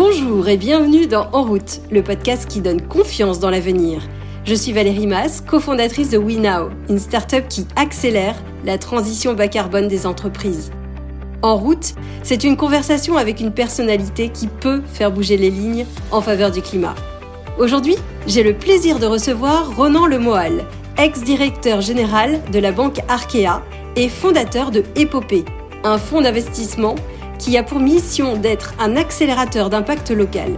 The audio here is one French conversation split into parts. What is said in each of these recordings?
Bonjour et bienvenue dans En route, le podcast qui donne confiance dans l'avenir. Je suis Valérie Mass, cofondatrice de WeNow, une start-up qui accélère la transition bas carbone des entreprises. En route, c'est une conversation avec une personnalité qui peut faire bouger les lignes en faveur du climat. Aujourd'hui, j'ai le plaisir de recevoir Ronan Lemoal, ex-directeur général de la banque Arkea et fondateur de Épopée, un fonds d'investissement qui a pour mission d'être un accélérateur d'impact local.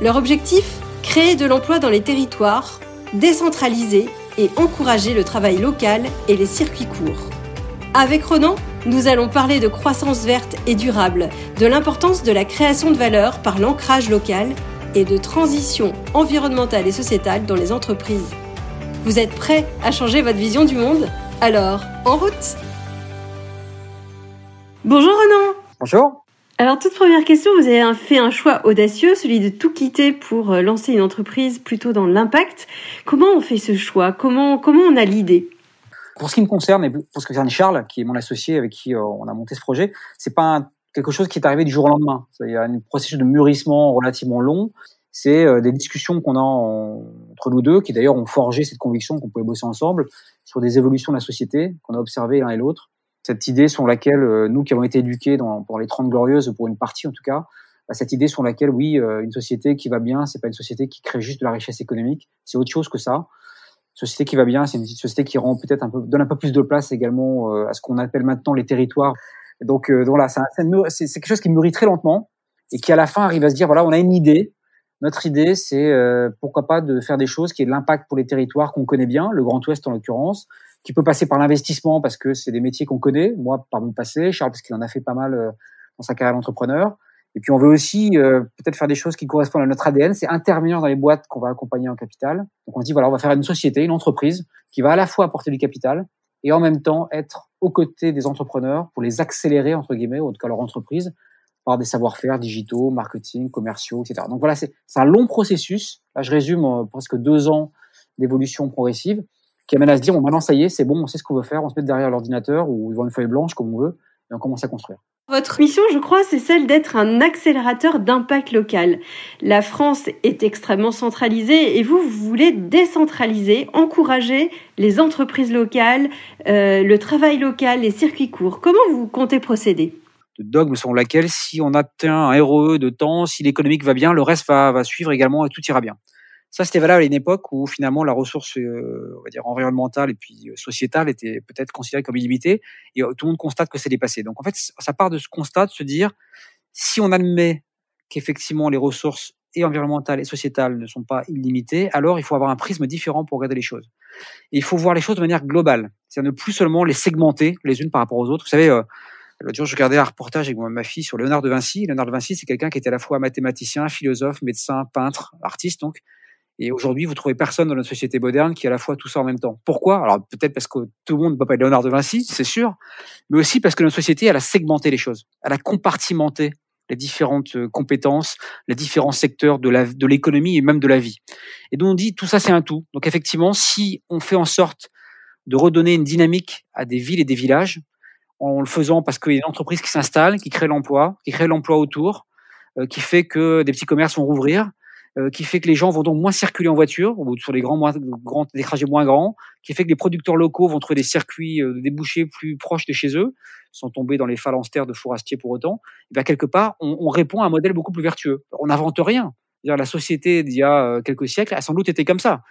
Leur objectif Créer de l'emploi dans les territoires, décentraliser et encourager le travail local et les circuits courts. Avec Ronan, nous allons parler de croissance verte et durable, de l'importance de la création de valeur par l'ancrage local et de transition environnementale et sociétale dans les entreprises. Vous êtes prêts à changer votre vision du monde? Alors, en route Bonjour Renan Bonjour alors, toute première question, vous avez fait un choix audacieux, celui de tout quitter pour euh, lancer une entreprise plutôt dans l'impact. Comment on fait ce choix? Comment, comment on a l'idée? Pour ce qui me concerne, et pour ce qui concerne Charles, qui est mon associé avec qui euh, on a monté ce projet, c'est pas quelque chose qui est arrivé du jour au lendemain. Il y a un processus de mûrissement relativement long. C'est euh, des discussions qu'on a entre nous deux, qui d'ailleurs ont forgé cette conviction qu'on pouvait bosser ensemble sur des évolutions de la société qu'on a observées l'un et l'autre cette idée sur laquelle euh, nous qui avons été éduqués dans, pour les 30 glorieuses, pour une partie en tout cas, bah, cette idée sur laquelle oui, euh, une société qui va bien, c'est pas une société qui crée juste de la richesse économique, c'est autre chose que ça. Une société qui va bien, c'est une société qui rend peut-être un peu, donne un peu plus de place également euh, à ce qu'on appelle maintenant les territoires. Donc, voilà, c'est quelque chose qui mûrit très lentement et qui à la fin arrive à se dire voilà, on a une idée. Notre idée, c'est pourquoi pas de faire des choses qui aient de l'impact pour les territoires qu'on connaît bien, le Grand Ouest en l'occurrence, qui peut passer par l'investissement parce que c'est des métiers qu'on connaît. Moi, par mon passé, Charles parce qu'il en a fait pas mal euh, dans sa carrière d'entrepreneur. Et puis on veut aussi euh, peut-être faire des choses qui correspondent à notre ADN, c'est intervenir dans les boîtes qu'on va accompagner en capital. Donc on se dit voilà, on va faire une société, une entreprise qui va à la fois apporter du capital et en même temps être aux côtés des entrepreneurs pour les accélérer entre guillemets, ou en tout cas leur entreprise, par des savoir-faire digitaux, marketing, commerciaux, etc. Donc voilà, c'est un long processus. Là, je résume euh, presque deux ans d'évolution progressive qui amène à se dire bon maintenant ça y est, c'est bon, on sait ce qu'on veut faire, on se met derrière l'ordinateur ou devant une feuille blanche comme on veut et on commence à construire. Votre mission, je crois, c'est celle d'être un accélérateur d'impact local. La France est extrêmement centralisée et vous, vous voulez décentraliser, encourager les entreprises locales, euh, le travail local, les circuits courts. Comment vous comptez procéder? De dogme selon laquelle si on atteint un ROE de temps, si l'économique va bien, le reste va, va suivre également et tout ira bien. Ça, c'était valable à une époque où finalement la ressource, euh, on va dire environnementale et puis euh, sociétale était peut-être considérée comme illimitée, et euh, tout le monde constate que c'est dépassé. Donc en fait, ça part de ce constat de se dire, si on admet qu'effectivement les ressources et environnementales et sociétales ne sont pas illimitées, alors il faut avoir un prisme différent pour regarder les choses. Et il faut voir les choses de manière globale, c'est-à-dire ne plus seulement les segmenter les unes par rapport aux autres. Vous savez, L'autre jour, je regardais un reportage avec ma fille sur Léonard de Vinci. Léonard de Vinci, c'est quelqu'un qui était à la fois mathématicien, philosophe, médecin, peintre, artiste, donc, et aujourd'hui, vous trouvez personne dans notre société moderne qui a à la fois tout ça en même temps. Pourquoi? Alors peut-être parce que tout le monde ne peut pas être Léonard de Vinci, c'est sûr, mais aussi parce que notre société, elle a segmenté les choses, elle a compartimenté les différentes euh, compétences, les différents secteurs de l'économie et même de la vie. Et donc on dit tout ça c'est un tout. Donc effectivement, si on fait en sorte de redonner une dynamique à des villes et des villages, en le faisant parce qu'il y a une entreprise qui s'installe, qui crée l'emploi, qui crée l'emploi autour, euh, qui fait que des petits commerces vont rouvrir, euh, qui fait que les gens vont donc moins circuler en voiture sur les grands, moins, des trajets moins grands, qui fait que les producteurs locaux vont trouver des circuits euh, débouchés plus proches de chez eux, sans tomber dans les phalanstères de fourastiers pour autant. Et bien quelque part, on, on, répond à un modèle beaucoup plus vertueux. On n'invente rien. La société d'il y a euh, quelques siècles a sans doute été comme ça.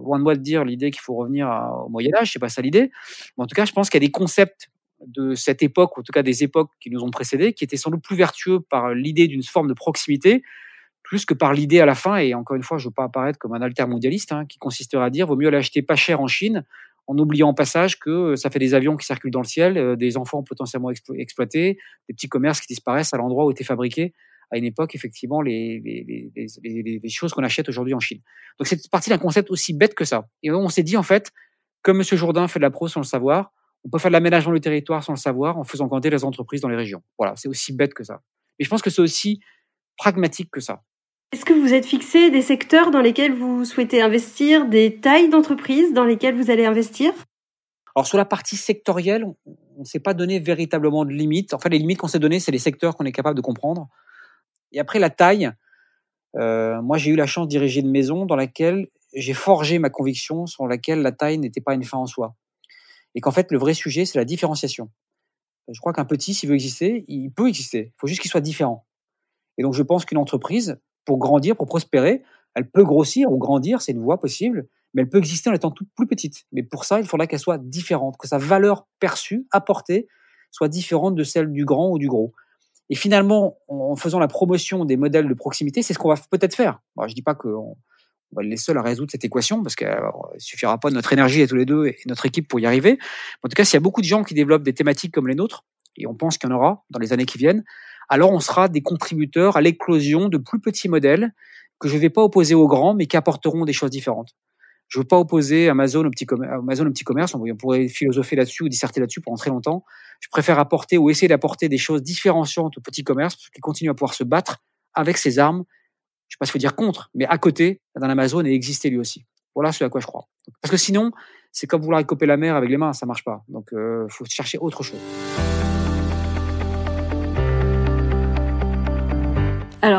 loin de moi de dire l'idée qu'il faut revenir au Moyen Âge, c'est pas ça l'idée. Mais en tout cas, je pense qu'il y a des concepts de cette époque, ou en tout cas des époques qui nous ont précédés, qui étaient sans doute plus vertueux par l'idée d'une forme de proximité plus que par l'idée à la fin, et encore une fois, je ne veux pas apparaître comme un altermondialiste, hein, qui consisterait à dire vaut mieux l'acheter pas cher en Chine, en oubliant au passage que euh, ça fait des avions qui circulent dans le ciel, euh, des enfants potentiellement exploités, des petits commerces qui disparaissent à l'endroit où étaient fabriqués à une époque, effectivement, les, choses qu'on achète aujourd'hui en Chine. Donc c'est partie d'un concept aussi bête que ça. Et on s'est dit, en fait, comme M. Jourdain fait de la pro sans le savoir, on peut faire de l'aménagement du territoire sans le savoir en faisant grandir les entreprises dans les régions. Voilà, c'est aussi bête que ça. Et je pense que c'est aussi pragmatique que ça. Est-ce que vous êtes fixé des secteurs dans lesquels vous souhaitez investir, des tailles d'entreprises dans lesquelles vous allez investir? Alors sur la partie sectorielle, on ne s'est pas donné véritablement de limites. En fait, les limites qu'on s'est données, c'est les secteurs qu'on est capable de comprendre. Et après, la taille, euh, moi, j'ai eu la chance de diriger une maison dans laquelle j'ai forgé ma conviction sur laquelle la taille n'était pas une fin en soi. Et qu'en fait, le vrai sujet, c'est la différenciation. Je crois qu'un petit, s'il veut exister, il peut exister. Il faut juste qu'il soit différent. Et donc, je pense qu'une entreprise, pour grandir, pour prospérer, elle peut grossir ou grandir, c'est une voie possible, mais elle peut exister en étant toute plus petite. Mais pour ça, il faudra qu'elle soit différente, que sa valeur perçue, apportée, soit différente de celle du grand ou du gros. Et finalement, en faisant la promotion des modèles de proximité, c'est ce qu'on va peut-être faire. je ne dis pas qu'on va être les seuls à résoudre cette équation, parce qu'il ne suffira pas de notre énergie à tous les deux et notre équipe pour y arriver. En tout cas, s'il y a beaucoup de gens qui développent des thématiques comme les nôtres, et on pense qu'il y en aura dans les années qui viennent, alors on sera des contributeurs à l'éclosion de plus petits modèles que je ne vais pas opposer aux grands, mais qui apporteront des choses différentes. Je ne veux pas opposer Amazon au petit, commerce. On pourrait philosopher là-dessus ou disserter là-dessus pendant très longtemps. Je préfère apporter ou essayer d'apporter des choses différenciantes au petit commerce qui continue à pouvoir se battre avec ses armes. Je ne sais pas s'il faut dire contre, mais à côté d'un Amazon et exister lui aussi. Voilà ce à quoi je crois. Parce que sinon, c'est comme vouloir couper la mer avec les mains, ça marche pas. Donc, il euh, faut chercher autre chose.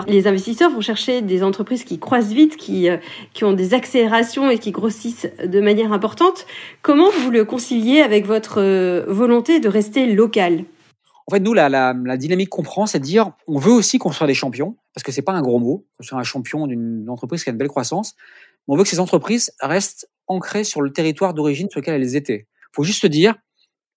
Les investisseurs vont chercher des entreprises qui croissent vite, qui, euh, qui ont des accélérations et qui grossissent de manière importante. Comment vous le conciliez avec votre euh, volonté de rester local? En fait, nous, la, la, dynamique qu'on prend, c'est de dire on veut aussi construire des champions, parce que c'est pas un gros mot, construire un champion d'une entreprise qui a une belle croissance. Mais on veut que ces entreprises restent ancrées sur le territoire d'origine sur lequel elles étaient. Il faut juste dire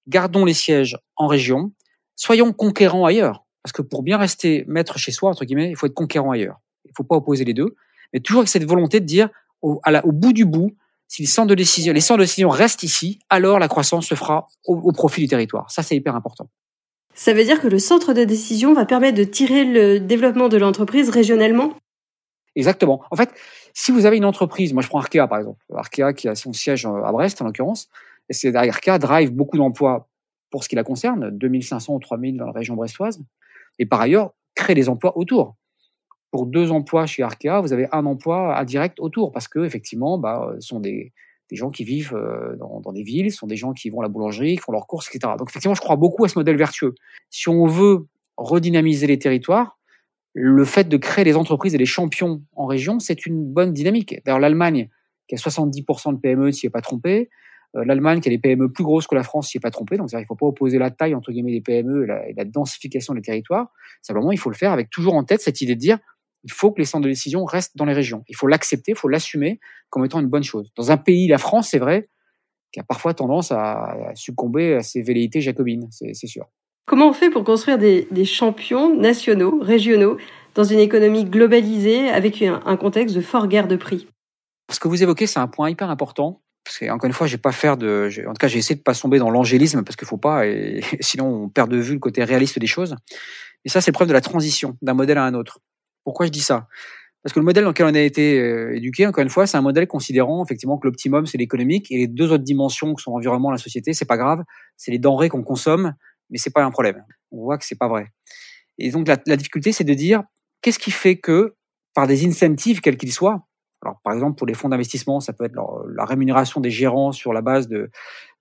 gardons les sièges en région, soyons conquérants ailleurs. Parce que pour bien rester maître chez soi, entre guillemets, il faut être conquérant ailleurs. Il ne faut pas opposer les deux. Mais toujours avec cette volonté de dire, au, au bout du bout, si les centres de décision, les centres de décision restent ici, alors la croissance se fera au, profit du territoire. Ça, c'est hyper important. Ça veut dire que le centre de décision va permettre de tirer le développement de l'entreprise régionalement? Exactement. En fait, si vous avez une entreprise, moi je prends Arkea par exemple, Arkea qui a son siège à Brest en l'occurrence, et c'est Arkea drive beaucoup d'emplois pour ce qui la concerne, 2500 ou 3000 dans la région brestoise et par ailleurs créer des emplois autour. Pour deux emplois chez Arkea, vous avez un emploi indirect autour parce que effectivement, bah, ce sont des, gens qui vivent euh, dans, des villes, ce sont des gens qui vont à la boulangerie, qui font leurs courses, etc. Donc effectivement, je crois beaucoup à ce modèle vertueux. Si on veut redynamiser les territoires, le fait de créer des entreprises et des champions en région, c'est une bonne dynamique. D'ailleurs, l'Allemagne, qui a 70% de PME, s'y est pas trompé, euh, L'Allemagne, qui a des PME plus grosses que la France, s'y est pas trompé. Donc, il ne faut pas opposer la taille, entre guillemets, des PME et la, densification des territoires. Simplement, il faut le faire avec toujours en tête cette idée de dire il faut que les centres de décision restent dans les régions. Il faut l'accepter, il faut l'assumer comme étant une bonne chose. Dans un pays, la France, c'est vrai, qui a parfois tendance à, succomber à ses velléités jacobines, c'est sûr. Comment on fait pour construire des, champions nationaux, régionaux, dans une économie globalisée avec un contexte de fort guerre de prix? Ce que vous évoquez, c'est un point hyper important encore une fois, j'ai pas faire de, en tout cas, j'ai essayé de pas tomber dans l'angélisme parce qu'il faut pas, et sinon on perd de vue le côté réaliste des choses. Et ça, c'est preuve de la transition d'un modèle à un autre. Pourquoi je dis ça? Parce que le modèle dans lequel on a été euh, éduqué, encore une fois, c'est un modèle considérant effectivement que l'optimum c'est l'économique et les deux autres dimensions que sont l'environnement, la société, c'est pas grave, c'est les denrées qu'on consomme, mais c'est pas un problème. On voit que c'est pas vrai. Et donc la, la difficulté, c'est de dire qu'est-ce qui fait que par des incentives quels qu'ils soient, alors, par exemple, pour les fonds d'investissement, ça peut être la rémunération des gérants sur la base de,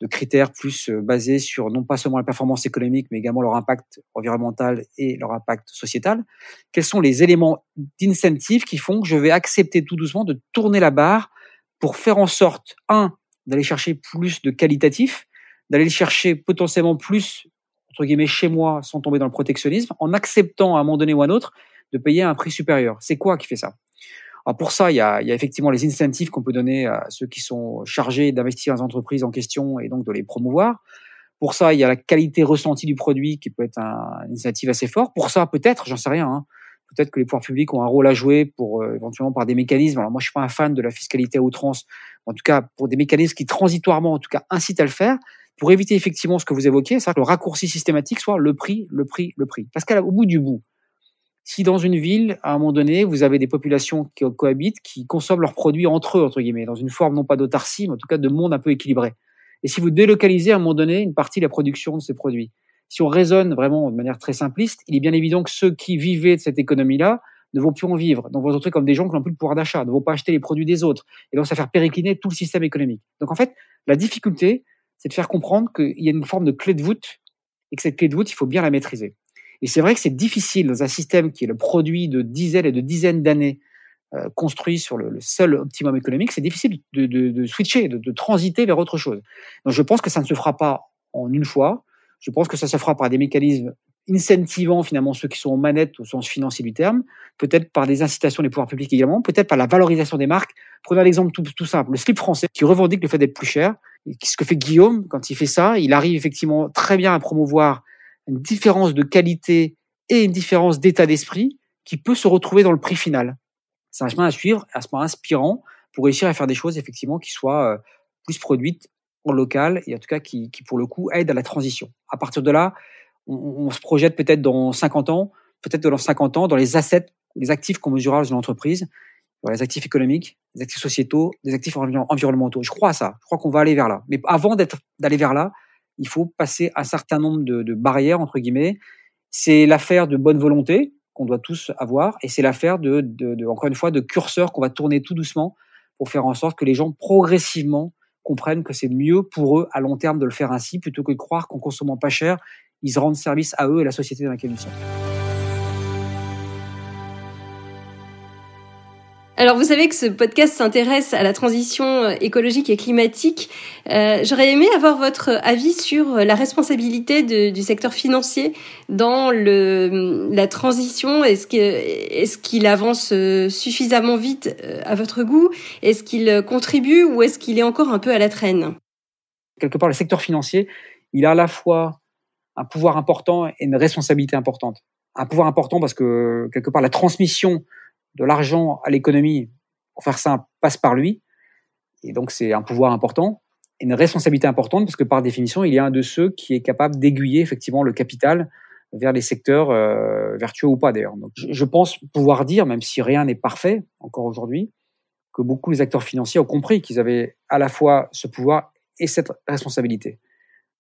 critères plus euh, basés sur non pas seulement la performance économique, mais également leur impact environnemental et leur impact sociétal. Quels sont les éléments d'incentive qui font que je vais accepter tout doucement de tourner la barre pour faire en sorte, un, d'aller chercher plus de qualitatif, d'aller chercher potentiellement plus, entre guillemets, chez moi, sans tomber dans le protectionnisme, en acceptant à un moment donné ou à un autre de payer un prix supérieur. C'est quoi qui fait ça? Alors pour ça, il y, a, effectivement les incentives qu'on peut donner à ceux qui sont chargés d'investir dans les entreprises en question et donc de les promouvoir. Pour ça, il y a la qualité ressentie du produit qui peut être un, une initiative assez fort. Pour ça, peut-être, j'en sais rien, hein, peut-être que les pouvoirs publics ont un rôle à jouer pour euh, éventuellement par des mécanismes. Alors moi, je suis pas un fan de la fiscalité à outrance, en tout cas pour des mécanismes qui transitoirement, en tout cas, incitent à le faire, pour éviter effectivement ce que vous évoquez, c'est-à-dire le raccourci systématique soit le prix, le prix, le prix. Parce qu'au bout du bout, si dans une ville, à un moment donné, vous avez des populations qui cohabitent, qui consomment leurs produits entre eux, entre guillemets, dans une forme non pas d'autarcie, mais en tout cas de monde un peu équilibré. Et si vous délocalisez à un moment donné une partie de la production de ces produits, si on raisonne vraiment de manière très simpliste, il est bien évident que ceux qui vivaient de cette économie-là ne vont plus en vivre. Donc, vous retrouvez comme des gens qui n'ont plus le pouvoir d'achat, ne vont pas acheter les produits des autres. Et donc, ça va faire péricliner tout le système économique. Donc, en fait, la difficulté, c'est de faire comprendre qu'il y a une forme de clé de voûte et que cette clé de voûte, il faut bien la maîtriser. Et c'est vrai que c'est difficile dans un système qui est le produit de dizaines et de dizaines d'années euh, construit sur le, seul optimum économique, c'est difficile de, switcher, de, transiter vers autre chose. Donc je pense que ça ne se fera pas en une fois. Je pense que ça se fera par des mécanismes incentivant finalement ceux qui sont en manette au sens financier du terme, peut-être par des incitations des pouvoirs publics également, peut-être par la valorisation des marques. Prenons l'exemple tout, tout simple, le slip français qui revendique le fait d'être plus cher. Ce que fait Guillaume quand il fait ça, il arrive effectivement très bien à promouvoir une différence de qualité et une différence d'état d'esprit qui peut se retrouver dans le prix final. C'est un chemin à suivre, un chemin inspirant pour réussir à faire des choses effectivement qui soient euh, plus produites en local et en tout cas qui, qui pour le coup aident à la transition. À partir de là, on, se projette peut-être dans 50 ans, peut-être dans 50 ans, dans les assets, les actifs qu'on mesurera dans une entreprise, dans les actifs économiques, les actifs sociétaux, les actifs environnementaux. Je crois à ça. Je crois qu'on va aller vers là. Mais avant d'aller vers là, il faut passer un certain nombre de, barrières entre guillemets. C'est l'affaire de bonne volonté qu'on doit tous avoir, et c'est l'affaire de, de, encore une fois, de curseurs qu'on va tourner tout doucement pour faire en sorte que les gens progressivement comprennent que c'est mieux pour eux à long terme de le faire ainsi plutôt que de croire qu'en consommant pas cher, ils rendent service à eux et à la société dans laquelle ils sont. Alors vous savez que ce podcast s'intéresse à la transition euh, écologique et climatique. Euh, J'aurais aimé avoir votre avis sur la responsabilité du secteur financier dans le, la transition. Est-ce qu'il est avance euh, suffisamment vite euh, à votre goût? Est-ce qu'il contribue ou est-ce qu'il est encore un peu à la traîne? Quelque part, le secteur financier, il a à la fois un pouvoir important et une responsabilité importante. Un pouvoir important parce que quelque part, la transmission de l'argent à l'économie, pour faire ça, passe par lui. Et donc, c'est un pouvoir important et une responsabilité importante parce que par définition, il a un de ceux qui est capable d'aiguiller effectivement le capital vers les secteurs euh, vertueux ou pas d'ailleurs. Je pense pouvoir dire, même si rien n'est parfait encore aujourd'hui, que beaucoup des acteurs financiers ont compris qu'ils avaient à la fois ce pouvoir et cette responsabilité.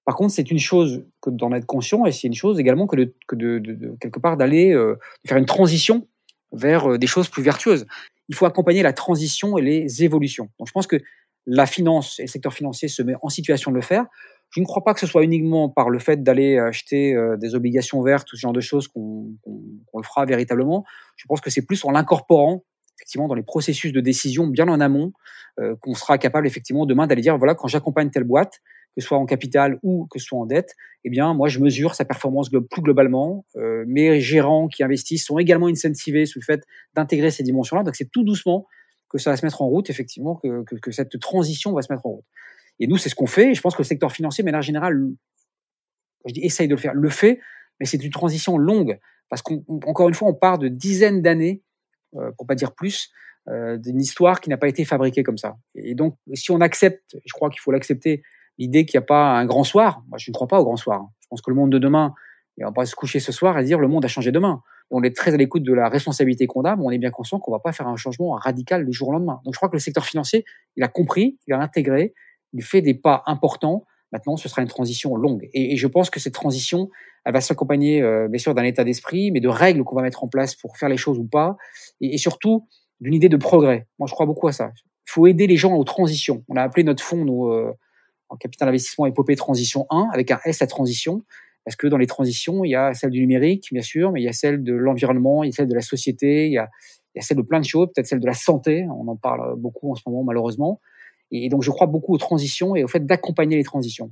Par contre, c'est une chose que d'en être conscient et c'est une chose également que de, quelque part d'aller euh, faire une transition vers euh, des choses plus vertueuses. Il faut accompagner la transition et les évolutions. Donc je pense que la finance et le secteur financier se met en situation de le faire. Je ne crois pas que ce soit uniquement par le fait d'aller acheter euh, des obligations vertes ou ce genre de choses qu'on le fera véritablement. Je pense que c'est plus en l'incorporant effectivement dans les processus de décision bien en amont euh, qu'on sera capable effectivement demain d'aller dire voilà quand j'accompagne telle boîte, que ce soit en capital ou que ce soit en dette, eh bien, moi, je mesure sa performance plus globalement. Euh, mes gérants qui investissent sont également incentivés sous le fait d'intégrer ces dimensions-là. Donc, c'est tout doucement que ça va se mettre en route, effectivement, que, cette transition va se mettre en route. Et nous, c'est ce qu'on fait. Je pense que le secteur financier, de manière générale, je dis essaye de le faire, le fait, mais c'est une transition longue. Parce qu'encore une fois, on part de dizaines d'années, euh, pour pas dire plus, euh, d'une histoire qui n'a pas été fabriquée comme ça. Et donc, si on accepte, je crois qu'il faut l'accepter, l'idée qu'il n'y a pas un grand soir. Moi, je ne crois pas au grand soir. Je pense que le monde de demain, on va pas se coucher ce soir et dire le monde a changé demain. On est très à l'écoute de la responsabilité qu'on a, mais on est bien conscient qu'on va pas faire un changement radical du jour au lendemain. Donc je crois que le secteur financier, il a compris, il a intégré, il fait des pas importants. Maintenant, ce sera une transition longue. Et, je pense que cette transition, elle va s'accompagner, euh, bien sûr, d'un état d'esprit, mais de règles qu'on va mettre en place pour faire les choses ou pas, et, et surtout d'une idée de progrès. Moi, je crois beaucoup à ça. Il faut aider les gens aux transitions. On a appelé notre fonds, nos, euh, en capital investissement épopée transition 1 avec un S à transition parce que dans les transitions, il y a celle du numérique, bien sûr, mais il y a celle de l'environnement, il y a celle de la société, il y a, il y a celle de plein de choses, peut-être celle de la santé, on en parle beaucoup en ce moment malheureusement. Et donc je crois beaucoup aux transitions et au fait d'accompagner les transitions.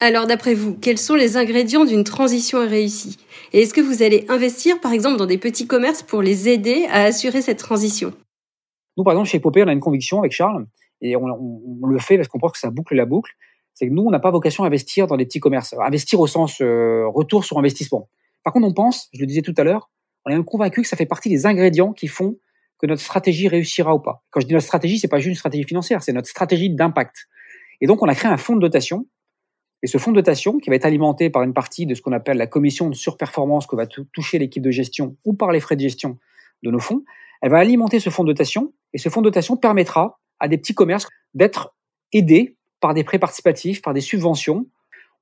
Alors d'après vous, quels sont les ingrédients d'une transition réussie? Et est-ce que vous allez investir par exemple dans des petits commerces pour les aider à assurer cette transition? Nous par exemple chez Epopée, on a une conviction avec Charles, et on, le fait parce qu'on pense que ça boucle la boucle, c'est que nous, on n'a pas vocation à investir dans des petits commerces, investir au sens euh, retour sur investissement. Par contre, on pense, je le disais tout à l'heure, on est convaincu que ça fait partie des ingrédients qui font que notre stratégie réussira ou pas. Quand je dis notre stratégie, c'est pas juste une stratégie financière, c'est notre stratégie d'impact. Et donc, on a créé un fonds de dotation. Et ce fonds de dotation, qui va être alimenté par une partie de ce qu'on appelle la commission de surperformance que va toucher l'équipe de gestion ou par les frais de gestion de nos fonds, elle va alimenter ce fonds de dotation. Et ce fonds de dotation permettra à des petits commerces d'être aidés par des prêts participatifs, par des subventions.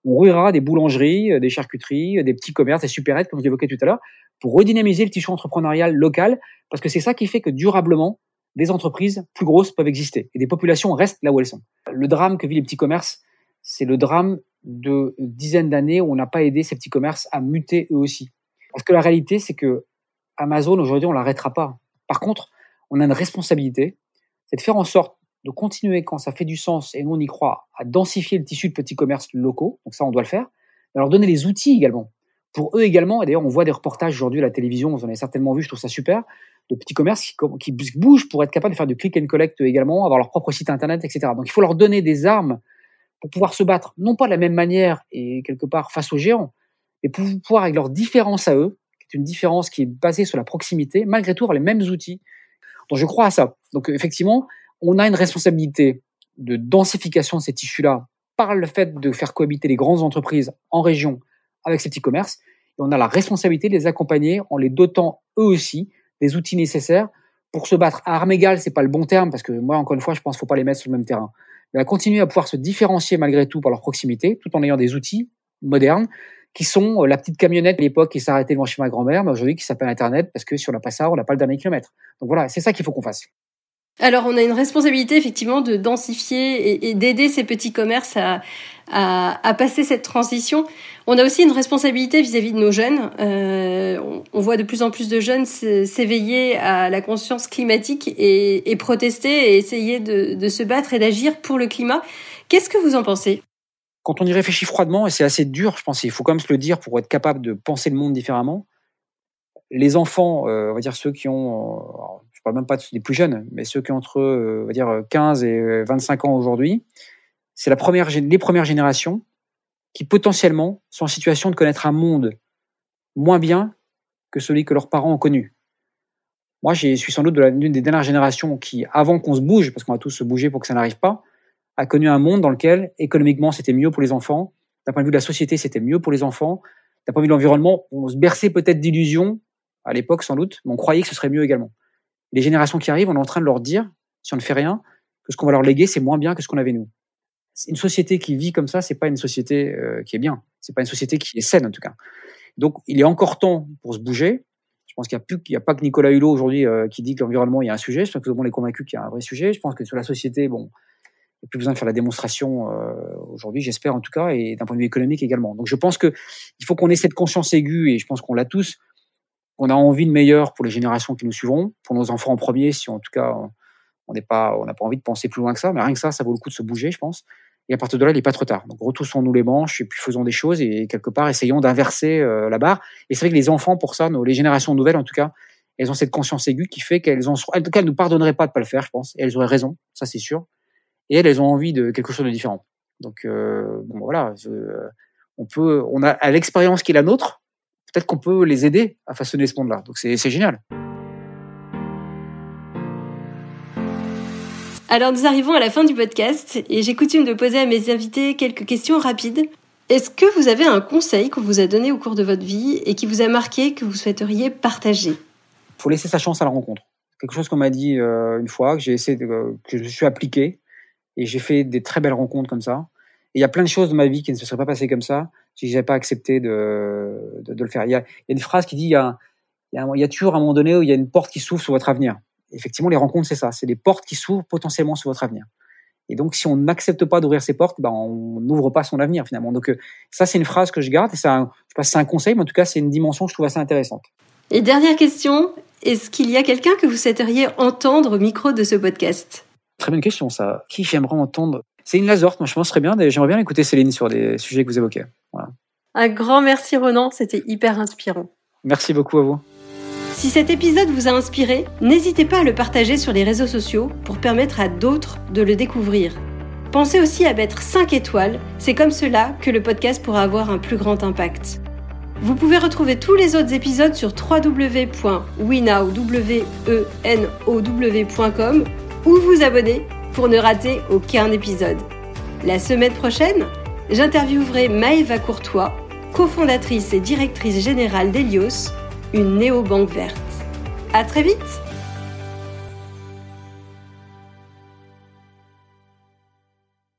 On ruera des boulangeries, euh, des charcuteries, euh, des petits commerces, des supérettes, comme j'évoquais tout à l'heure, pour redynamiser le tissu entrepreneurial local, parce que c'est ça qui fait que durablement, des entreprises plus grosses peuvent exister et des populations restent là où elles sont. Le drame que vivent les petits commerces, c'est le drame de dizaines d'années où on n'a pas aidé ces petits commerces à muter eux aussi. Parce que la réalité, c'est que Amazon, aujourd'hui, on l'arrêtera pas. Par contre, on a une responsabilité, c'est de faire en sorte de continuer, quand ça fait du sens et nous on y croit, à densifier le tissu de petits commerces locaux. Donc ça, on doit le faire. Mais leur donner les outils également. Pour eux également, et d'ailleurs, on voit des reportages aujourd'hui à la télévision, vous en avez certainement vu, je trouve ça super, de petits commerces qui, qui bougent pour être capables de faire du click and collect également, avoir leur propre site internet, etc. Donc il faut leur donner des armes pour pouvoir se battre, non pas de la même manière et quelque part face aux géants, mais pour pouvoir, avec leur différence à eux, qui est une différence qui est basée sur la proximité, malgré tout avoir les mêmes outils. Donc je crois à ça. Donc effectivement, on a une responsabilité de densification de ces tissus-là par le fait de faire cohabiter les grandes entreprises en région avec ces petits commerces. Et on a la responsabilité de les accompagner en les dotant eux aussi des outils nécessaires pour se battre. À armes égales, c'est pas le bon terme parce que moi, encore une fois, je pense qu'il faut pas les mettre sur le même terrain. Mais à continuer à pouvoir se différencier malgré tout par leur proximité, tout en ayant des outils modernes qui sont euh, la petite camionnette à l'époque qui s'arrêtait devant chez ma grand-mère, mais aujourd'hui qui s'appelle Internet parce que si on n'a pas ça, on n'a pas le dernier kilomètre. Donc voilà, c'est ça qu'il faut qu'on fasse. Alors, on a une responsabilité effectivement de densifier et, d'aider ces petits commerces à, passer cette transition. On a aussi une responsabilité vis-à-vis de nos jeunes. Euh, on, voit de plus en plus de jeunes s'éveiller à la conscience climatique et, protester et essayer de se battre et d'agir pour le climat. Qu'est-ce que vous en pensez? Quand on y réfléchit froidement, et c'est assez dur, je pense, il faut quand même se le dire pour être capable de penser le monde différemment. Les enfants, euh, on va dire ceux qui ont, je parle même pas des plus jeunes, mais ceux qui ont entre, euh, on va dire, 15 et 25 ans aujourd'hui, c'est la première, les premières générations qui potentiellement sont en situation de connaître un monde moins bien que celui que leurs parents ont connu. Moi, je suis sans doute de l'une des dernières générations qui, avant qu'on se bouge, parce qu'on va tous se bouger pour que ça n'arrive pas, a connu un monde dans lequel économiquement c'était mieux pour les enfants, d'un point de vue de la société c'était mieux pour les enfants, d'un point de vue de l'environnement, on se berçait peut-être d'illusions à l'époque sans doute, mais on croyait que ce serait mieux également les générations qui arrivent, on est en train de leur dire, si on ne fait rien, que ce qu'on va leur léguer, c'est moins bien que ce qu'on avait nous. Une société qui vit comme ça, c'est pas une société euh, qui est bien. C'est pas une société qui est saine en tout cas. Donc, il est encore temps pour se bouger. Je pense qu'il n'y a, a pas que Nicolas Hulot aujourd'hui euh, qui dit que l'environnement, il y a un sujet. Je pense que tout le monde est convaincu qu'il y a un vrai sujet. Je pense que sur la société, bon, n'y a plus besoin de faire la démonstration euh, aujourd'hui, j'espère en tout cas, et d'un point de vue économique également. Donc, je pense que il faut qu'on ait cette conscience aiguë, et je pense qu'on l'a tous, on a envie de meilleur pour les générations qui nous suivront, pour nos enfants en premier, si en tout cas on n'est pas, n'a pas envie de penser plus loin que ça, mais rien que ça, ça vaut le coup de se bouger, je pense. Et à partir de là, il n'est pas trop tard. Donc retoussons-nous les manches et puis faisons des choses et quelque part essayons d'inverser euh, la barre. Et c'est vrai que les enfants, pour ça, les générations nouvelles en tout cas, elles ont cette conscience aiguë qui fait qu'elles en ne pardonneraient pas de pas le faire, je pense. Et elles auraient raison, ça c'est sûr. Et elles, elles ont envie de quelque chose de différent. Donc euh, bon voilà, on peut, on a à l'expérience qui est la nôtre, peut-être qu'on peut les aider à façonner ce monde-là. Donc c'est génial. Alors nous arrivons à la fin du podcast et j'ai coutume de poser à mes invités quelques questions rapides. Est-ce que vous avez un conseil qu'on vous a donné au cours de votre vie et qui vous a marqué, que vous souhaiteriez partager? Il faut laisser sa chance à la rencontre. Quelque chose qu'on m'a dit euh, une fois, que j'ai essayé, de, que je suis appliqué et j'ai fait des très belles rencontres comme ça. Et il y a plein de choses dans ma vie qui ne se seraient pas passées comme ça si j'avais pas accepté de, de, le faire. Il y, a, une phrase qui dit il y a, il y, a, toujours un moment donné où il y a une porte qui s'ouvre sur votre avenir. Effectivement, les rencontres, c'est ça. C'est des portes qui s'ouvrent potentiellement sur votre avenir. Et donc, si on n'accepte pas d'ouvrir ces portes, ben, on n'ouvre pas son avenir finalement. Donc, euh, ça, c'est une phrase que je garde. Et un, je sais pas si c'est un conseil, mais en tout cas, c'est une dimension que je trouve assez intéressante. Et dernière question, est-ce qu'il y a quelqu'un que vous souhaiteriez entendre au micro de ce podcast? Très bonne question, ça. Qui j'aimerais entendre? Une Lazorte, moi je pense très bien. J'aimerais bien écouter Céline sur des sujets que vous évoquez. Un grand merci Ronan, c'était hyper inspirant. Merci beaucoup à vous. Si cet épisode vous a inspiré, n'hésitez pas à le partager sur les réseaux sociaux pour permettre à d'autres de le découvrir. Pensez aussi à mettre 5 étoiles, c'est comme cela que le podcast pourra avoir un plus grand impact. Vous pouvez retrouver tous les autres épisodes sur www.wenow.com ou vous abonner pour ne rater aucun épisode. La semaine prochaine, j'interviewerai Maëva Courtois, cofondatrice et directrice générale d'Elios, une néobanque verte. À très vite!